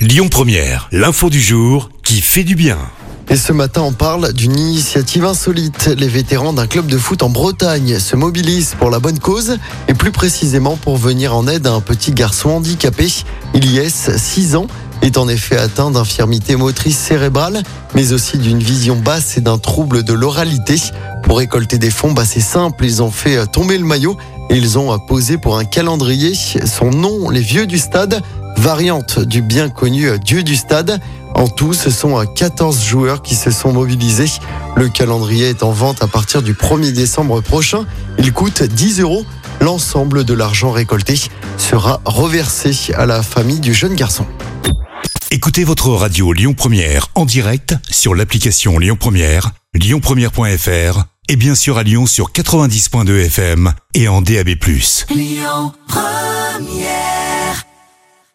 Lyon Première, l'info du jour qui fait du bien. Et ce matin, on parle d'une initiative insolite. Les vétérans d'un club de foot en Bretagne se mobilisent pour la bonne cause et plus précisément pour venir en aide à un petit garçon handicapé. Ilyes, 6 ans, est en effet atteint d'infirmité motrice cérébrale, mais aussi d'une vision basse et d'un trouble de l'oralité. Pour récolter des fonds, bah c'est simple, ils ont fait tomber le maillot et ils ont posé pour un calendrier son nom, les vieux du stade, variante du bien connu Dieu du stade. En tout, ce sont 14 joueurs qui se sont mobilisés. Le calendrier est en vente à partir du 1er décembre prochain. Il coûte 10 euros. L'ensemble de l'argent récolté sera reversé à la famille du jeune garçon. Écoutez votre radio Lyon Première en direct sur l'application Lyon Première, lyonpremière.fr et bien sûr à Lyon sur 90.2 FM et en DAB+. Lyon Première